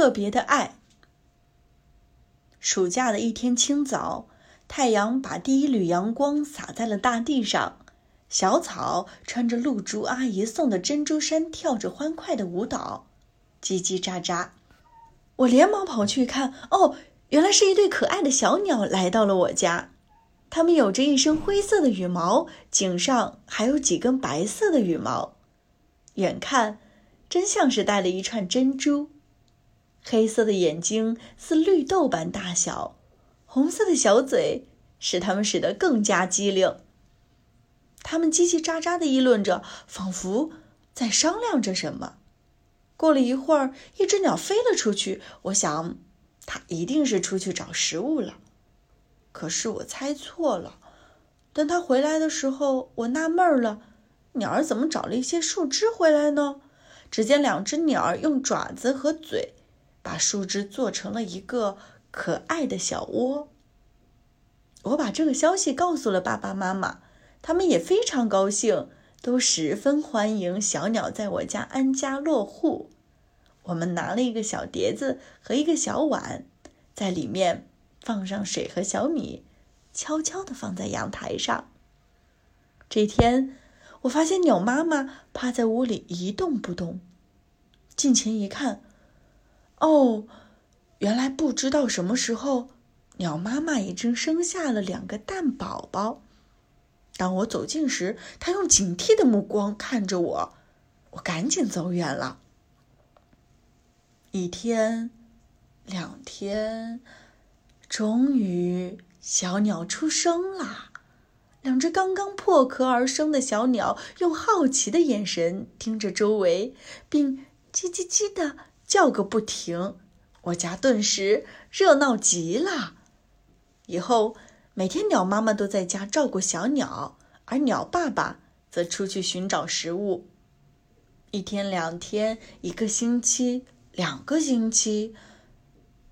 特别的爱。暑假的一天清早，太阳把第一缕阳光洒在了大地上，小草穿着露珠阿姨送的珍珠衫，跳着欢快的舞蹈，叽叽喳喳。我连忙跑去看，哦，原来是一对可爱的小鸟来到了我家。它们有着一身灰色的羽毛，颈上还有几根白色的羽毛，远看真像是戴了一串珍珠。黑色的眼睛似绿豆般大小，红色的小嘴使它们使得更加机灵。它们叽叽喳喳地议论着，仿佛在商量着什么。过了一会儿，一只鸟飞了出去，我想，它一定是出去找食物了。可是我猜错了。等它回来的时候，我纳闷了：鸟儿怎么找了一些树枝回来呢？只见两只鸟儿用爪子和嘴。把树枝做成了一个可爱的小窝。我把这个消息告诉了爸爸妈妈，他们也非常高兴，都十分欢迎小鸟在我家安家落户。我们拿了一个小碟子和一个小碗，在里面放上水和小米，悄悄地放在阳台上。这天，我发现鸟妈妈趴在屋里一动不动，近前一看。哦，原来不知道什么时候，鸟妈妈已经生下了两个蛋宝宝。当我走近时，它用警惕的目光看着我，我赶紧走远了。一天，两天，终于小鸟出生啦！两只刚刚破壳而生的小鸟用好奇的眼神盯着周围，并叽叽叽的。叫个不停，我家顿时热闹极了。以后每天鸟妈妈都在家照顾小鸟，而鸟爸爸则出去寻找食物。一天、两天、一个星期、两个星期，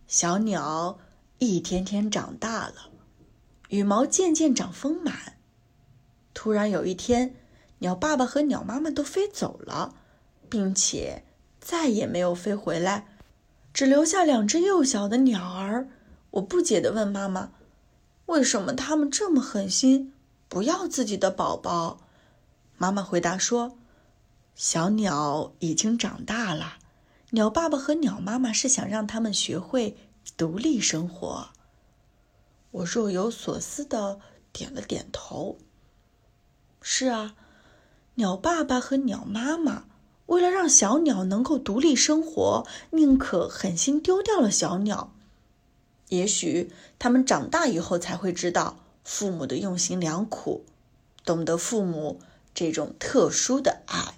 小鸟一天天长大了，羽毛渐渐长丰满。突然有一天，鸟爸爸和鸟妈妈都飞走了，并且。再也没有飞回来，只留下两只幼小的鸟儿。我不解地问妈妈：“为什么它们这么狠心，不要自己的宝宝？”妈妈回答说：“小鸟已经长大了，鸟爸爸和鸟妈妈是想让它们学会独立生活。”我若有所思地点了点头。是啊，鸟爸爸和鸟妈妈。为了让小鸟能够独立生活，宁可狠心丢掉了小鸟。也许他们长大以后才会知道父母的用心良苦，懂得父母这种特殊的爱。